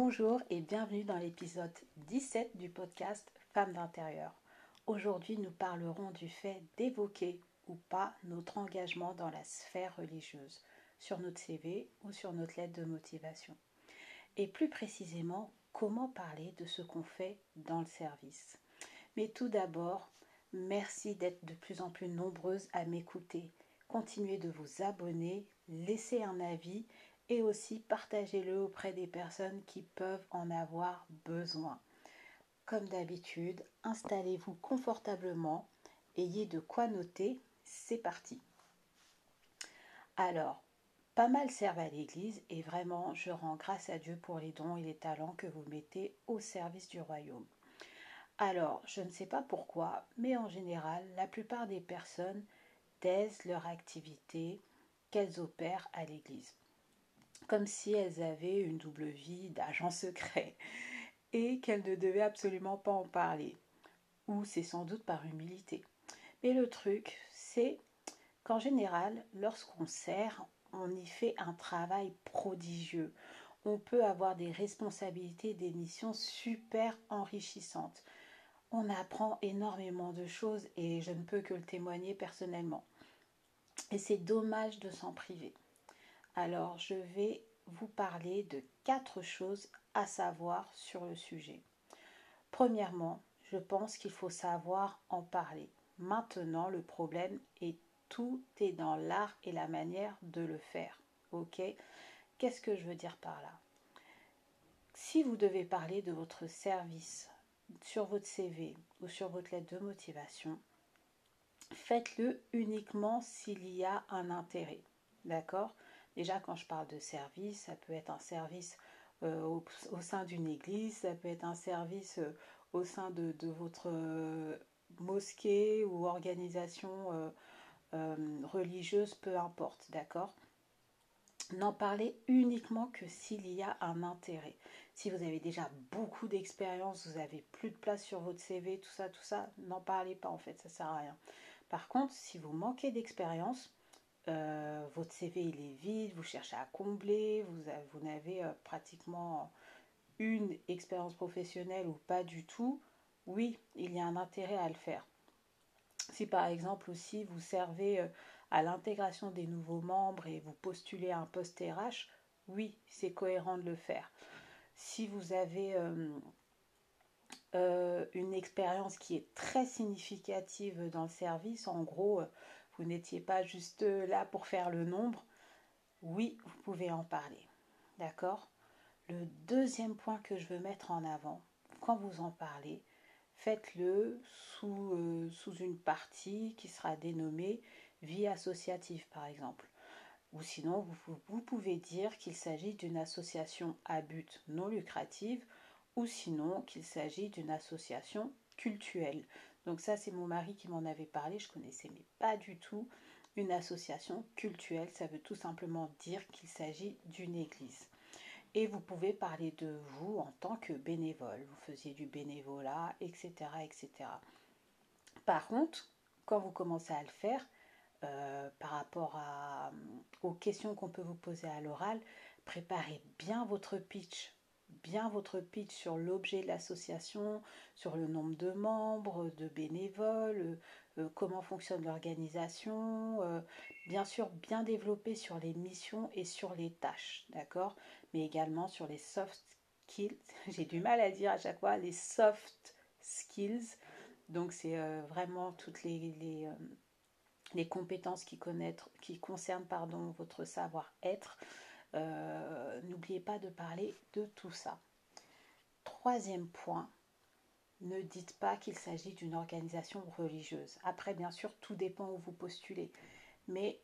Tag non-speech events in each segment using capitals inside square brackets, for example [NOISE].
Bonjour et bienvenue dans l'épisode 17 du podcast Femmes d'intérieur. Aujourd'hui, nous parlerons du fait d'évoquer ou pas notre engagement dans la sphère religieuse, sur notre CV ou sur notre lettre de motivation. Et plus précisément, comment parler de ce qu'on fait dans le service. Mais tout d'abord, merci d'être de plus en plus nombreuses à m'écouter. Continuez de vous abonner, laissez un avis et aussi partagez-le auprès des personnes qui peuvent en avoir besoin. Comme d'habitude, installez-vous confortablement, ayez de quoi noter, c'est parti. Alors, pas mal servent à l'Église et vraiment je rends grâce à Dieu pour les dons et les talents que vous mettez au service du royaume. Alors, je ne sais pas pourquoi, mais en général, la plupart des personnes taisent leur activité qu'elles opèrent à l'Église comme si elles avaient une double vie d'agent secret et qu'elles ne devaient absolument pas en parler. Ou c'est sans doute par humilité. Mais le truc, c'est qu'en général, lorsqu'on sert, on y fait un travail prodigieux. On peut avoir des responsabilités, des missions super enrichissantes. On apprend énormément de choses et je ne peux que le témoigner personnellement. Et c'est dommage de s'en priver. Alors, je vais vous parler de quatre choses à savoir sur le sujet. Premièrement, je pense qu'il faut savoir en parler. Maintenant, le problème est tout est dans l'art et la manière de le faire. Ok? Qu'est-ce que je veux dire par là? Si vous devez parler de votre service sur votre CV ou sur votre lettre de motivation, faites-le uniquement s'il y a un intérêt. D'accord? Déjà, quand je parle de service, ça peut être un service euh, au, sein d'une église, ça peut être un service euh, au sein de, votre euh, mosquée ou organisation religieuse, peu importe, d'accord? N'en parlez uniquement que s'il y a un intérêt. Si vous avez déjà beaucoup d'expérience, vous avez plus de place sur votre CV, tout ça, tout ça, n'en parlez pas en fait, ça sert à rien. Par contre, si vous manquez d'expérience, euh, votre CV il est vide, vous cherchez à combler, vous, n'avez euh, pratiquement une expérience professionnelle ou pas du tout, oui, il y a un intérêt à le faire. Si par exemple aussi vous servez euh, à l'intégration des nouveaux membres et vous postulez un poste RH, oui, c'est cohérent de le faire. Si vous avez une expérience qui est très significative dans le service, en gros, vous n'étiez pas juste là pour faire le nombre, oui, vous pouvez en parler. D'accord? Le deuxième point que je veux mettre en avant, quand vous en parlez, faites-le sous, euh, sous une partie qui sera dénommée vie associative, par exemple. Ou sinon, vous, vous pouvez dire qu'il s'agit d'une association à but non lucratif ou sinon qu'il s'agit d'une association cultuelle. Donc ça, c'est mon mari qui m'en avait parlé, je connaissais mais pas du tout. Une association cultuelle, ça veut tout simplement dire qu'il s'agit d'une église. Et vous pouvez parler de vous en tant que bénévole. Vous faisiez du bénévolat, etc. etc. Par contre, quand vous commencez à le faire, euh, par rapport à, aux questions qu'on peut vous poser à l'oral, préparez bien votre pitch bien votre pitch sur l'objet de l'association, sur le nombre de membres, de bénévoles, euh, comment fonctionne l'organisation, euh, bien sûr bien développer sur les missions et sur les tâches, d'accord Mais également sur les soft skills, [LAUGHS] j'ai du mal à dire à chaque fois, les soft skills, donc c'est euh, vraiment toutes les, les, les compétences qui, qui concernent pardon, votre savoir-être. Euh, n'oubliez pas de parler de tout ça. Troisième point, ne dites pas qu'il s'agit d'une organisation religieuse. Après, bien sûr, tout dépend où vous postulez. Mais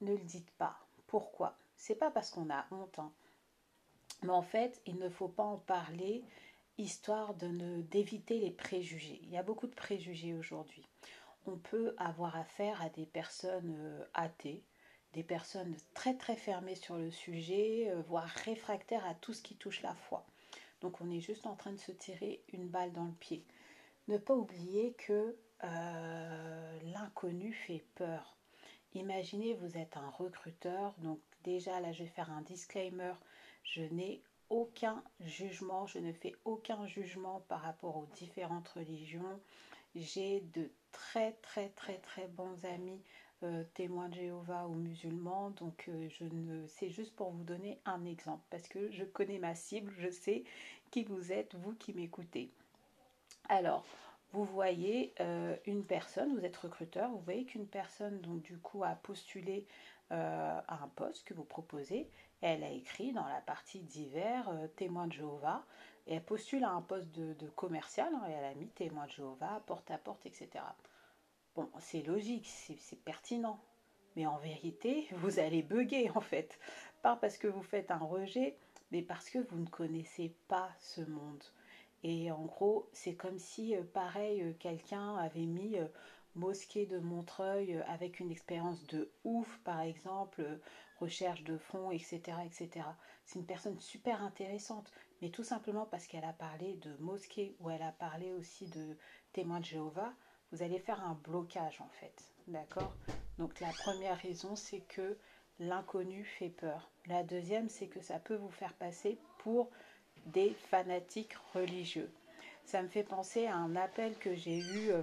ne le dites pas. Pourquoi? C'est pas parce qu'on a honte. Hein. Mais en fait, il ne faut pas en parler histoire de d'éviter les préjugés. Il y a beaucoup de préjugés aujourd'hui. On peut avoir affaire à des personnes euh, athées, des personnes très très fermées sur le sujet, euh, voire réfractaires à tout ce qui touche la foi. Donc on est juste en train de se tirer une balle dans le pied. Ne pas oublier que euh, l'inconnu fait peur. Imaginez, vous êtes un recruteur, donc déjà là je vais faire un disclaimer, je n'ai aucun jugement, je ne fais aucun jugement par rapport aux différentes religions. J'ai de très très très très bons amis euh, témoins de Jéhovah ou musulmans, donc euh, je ne c'est juste pour vous donner un exemple parce que je connais ma cible, je sais qui vous êtes, vous qui m'écoutez. Alors, vous voyez euh, une personne, vous êtes recruteur, vous voyez qu'une personne donc du coup a postulé à un poste que vous proposez elle a écrit dans la partie divers euh, témoin de Jéhovah et elle postule à un poste de, commercial hein, et elle a mis témoin de Jéhovah, porte à porte, etc. Bon, c'est logique, c'est pertinent. Mais en vérité, [LAUGHS] vous allez bugger en fait. Pas parce que vous faites un rejet, mais parce que vous ne connaissez pas ce monde. Et en gros, c'est comme si, euh, pareil, euh, quelqu'un avait mis mosquée de Montreuil avec une expérience de ouf, par exemple, recherche de fonds, etc. etc. C'est une personne super intéressante, mais tout simplement parce qu'elle a parlé de mosquée ou elle a parlé aussi de témoins de Jéhovah, vous allez faire un blocage en fait. D'accord? Donc la première raison, c'est que l'inconnu fait peur. La deuxième, c'est que ça peut vous faire passer pour des fanatiques religieux. Ça me fait penser à un appel que j'ai eu euh,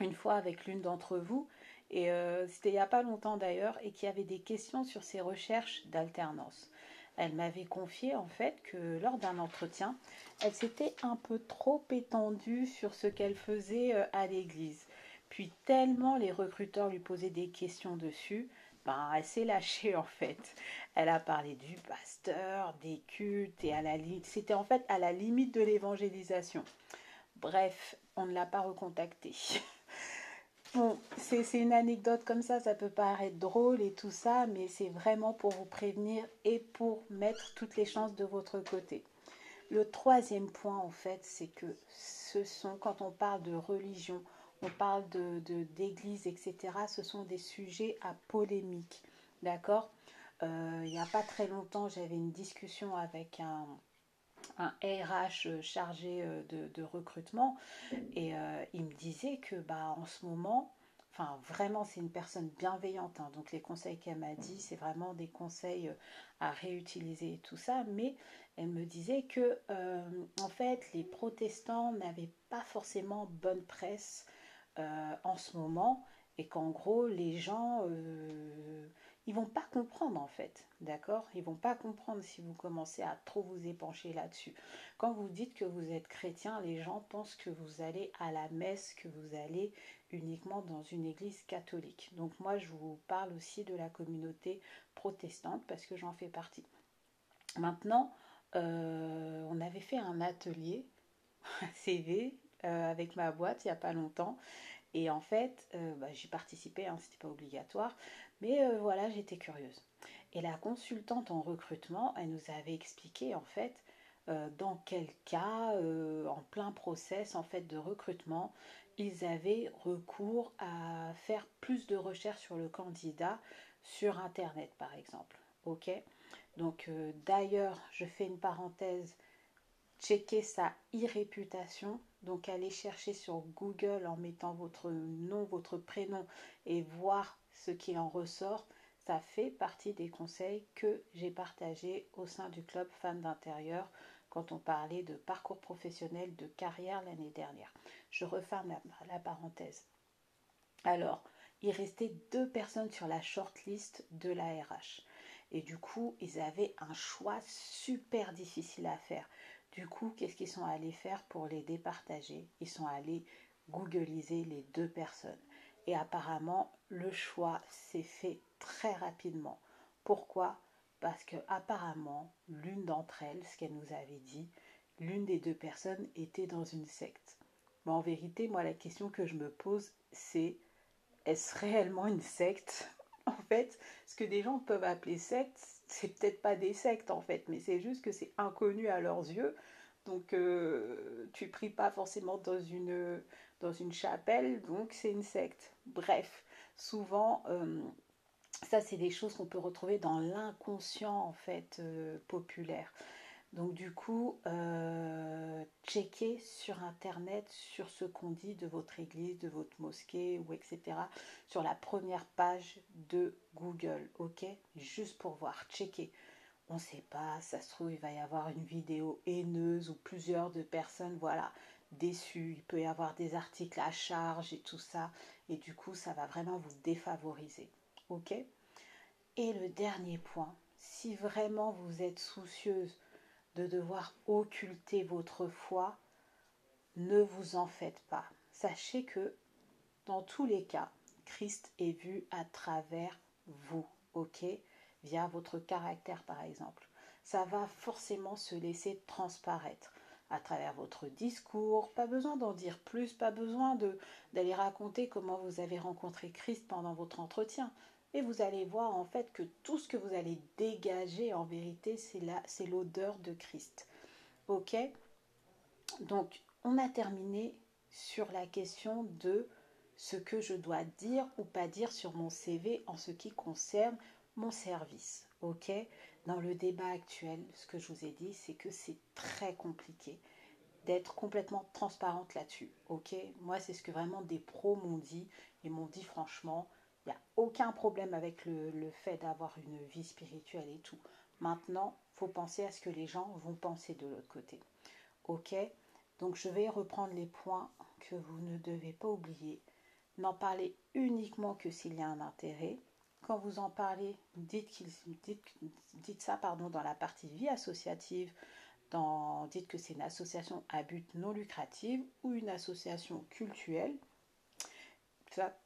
une fois avec l'une d'entre vous et euh, c'était il n'y a pas longtemps d'ailleurs, et qui avait des questions sur ses recherches d'alternance. Elle m'avait confié en fait que lors d'un entretien, elle s'était un peu trop étendue sur ce qu'elle faisait euh, à l'église. Puis tellement les recruteurs lui posaient des questions dessus, ben, elle s'est lâchée [LAUGHS] en fait. Elle a parlé du pasteur, des cultes et à la c'était en fait à la limite de l'évangélisation. Bref, on ne l'a pas recontactée. [LAUGHS] Bon, c'est une anecdote comme ça, ça peut paraître drôle et tout ça, mais c'est vraiment pour vous prévenir et pour mettre toutes les chances de votre côté. Le troisième point, en fait, c'est que ce sont, quand on parle de religion, on parle de d'église, etc., ce sont des sujets à polémique. D'accord? Euh, Il n'y a pas très longtemps, j'avais une discussion avec un, un RH chargé euh, de, recrutement. Et euh, il me disait que bah, en ce moment, enfin vraiment c'est une personne bienveillante, hein. donc les conseils qu'elle m'a dit c'est vraiment des conseils euh, à réutiliser et tout ça, mais elle me disait que en fait les protestants n'avaient pas forcément bonne presse en ce moment. Et qu'en gros les gens ils vont pas comprendre en fait, d'accord? Ils vont pas comprendre si vous commencez à trop vous épancher là-dessus. Quand vous dites que vous êtes chrétien, les gens pensent que vous allez à la messe, que vous allez uniquement dans une église catholique. Donc moi, je vous parle aussi de la communauté protestante parce que j'en fais partie. Maintenant, euh, on avait fait un atelier [LAUGHS] CV euh, avec ma boîte il n'y a pas longtemps. Et en fait, euh, bah, j'y participais, hein, c'était pas obligatoire. Mais euh, voilà, j'étais curieuse. Et la consultante en recrutement, elle nous avait expliqué en fait euh, dans quel cas, en plein process en fait de recrutement, ils avaient recours à faire plus de recherches sur le candidat sur Internet par exemple. Ok? Donc d'ailleurs, je fais une parenthèse, checker sa e-réputation. Donc aller chercher sur Google en mettant votre nom, votre prénom et voir ce qui en ressort, ça fait partie des conseils que j'ai partagés au sein du club Femmes d'intérieur quand on parlait de parcours professionnel, de carrière l'année dernière. Je referme la, parenthèse. Alors, il restait deux personnes sur la shortlist de la RH. Et du coup, ils avaient un choix super difficile à faire. Du coup, qu'est-ce qu'ils sont allés faire pour les départager? Ils sont allés googliser les deux personnes. Et apparemment, le choix s'est fait très rapidement. Pourquoi? Parce que apparemment, l'une d'entre elles, ce qu'elle nous avait dit, l'une des deux personnes était dans une secte. Mais en vérité, moi, la question que je me pose, c'est est-ce réellement une secte? [LAUGHS] En fait, ce que des gens peuvent appeler secte, c'est peut-être pas des sectes en fait, mais c'est juste que c'est inconnu à leurs yeux. Donc, euh, tu pries pas forcément dans une, dans une chapelle, donc c'est une secte. Bref, souvent, euh, ça c'est des choses qu'on peut retrouver dans l'inconscient en fait euh, populaire. Donc du coup, euh, checkez sur internet sur ce qu'on dit de votre église, de votre mosquée ou etc. sur la première page de Google, ok? Juste pour voir, checkez. on ne sait pas, ça se trouve, il va y avoir une vidéo haineuse ou plusieurs de personnes, voilà, déçues. Il peut y avoir des articles à charge et tout ça. Et du coup, ça va vraiment vous défavoriser. OK? Et le dernier point, si vraiment vous êtes soucieuse de devoir occulter votre foi, ne vous en faites pas. Sachez que dans tous les cas, Christ est vu à travers vous, ok? Via votre caractère par exemple. Ça va forcément se laisser transparaître à travers votre discours. Pas besoin d'en dire plus, pas besoin d'aller raconter comment vous avez rencontré Christ pendant votre entretien. Et vous allez voir en fait que tout ce que vous allez dégager en vérité, c'est l'odeur de Christ. Ok? Donc, on a terminé sur la question de ce que je dois dire ou pas dire sur mon CV en ce qui concerne mon service. Ok? Dans le débat actuel, ce que je vous ai dit, c'est que c'est très compliqué d'être complètement transparente là-dessus. Ok? Moi, c'est ce que vraiment des pros m'ont dit et m'ont dit franchement, il n'y a aucun problème avec le, fait d'avoir une vie spirituelle et tout. Maintenant, il faut penser à ce que les gens vont penser de l'autre côté. Ok? Donc, je vais reprendre les points que vous ne devez pas oublier. N'en parlez uniquement que s'il y a un intérêt. Quand vous en parlez, dites, dites, dites ça pardon, dans la partie vie associative, dites que c'est une association à but non lucratif ou une association culturelle. Ça,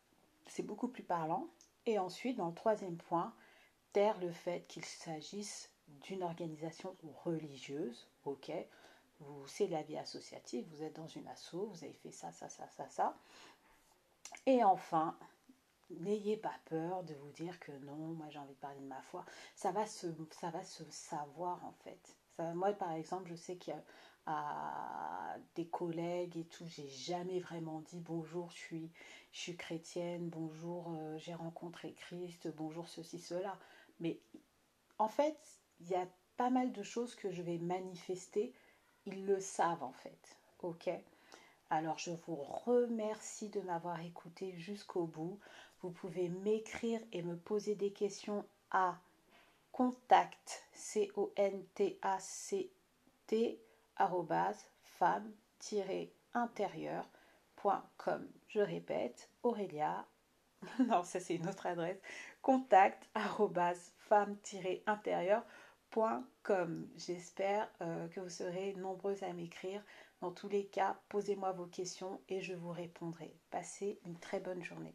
c'est beaucoup plus parlant. Et ensuite, dans le troisième point, taire le fait qu'il s'agisse d'une organisation religieuse, ok vous, c'est la vie associative, vous êtes dans une asso, vous avez fait ça, ça, ça, ça, ça. Et enfin, n'ayez pas peur de vous dire que non, moi j'ai envie de parler de ma foi. Ça va se, ça va se savoir en fait. moi par exemple, je sais qu'il y a à des collègues et tout, j'ai jamais vraiment dit bonjour, je suis, je suis chrétienne, bonjour, euh, j'ai rencontré Christ, bonjour ceci, cela. Mais en fait, il y a pas mal de choses que je vais manifester, ils le savent en fait, ok? Alors je vous remercie de m'avoir écouté jusqu'au bout. Vous pouvez m'écrire et me poser des questions à contact c o n t a c t femme-intérieur.com. Je répète, Aurélia, [LAUGHS] non, ça c'est une autre adresse, contact femme-intérieur.com. J'espère euh, que vous serez nombreuses à m'écrire. Dans tous les cas, posez-moi vos questions et je vous répondrai. Passez une très bonne journée.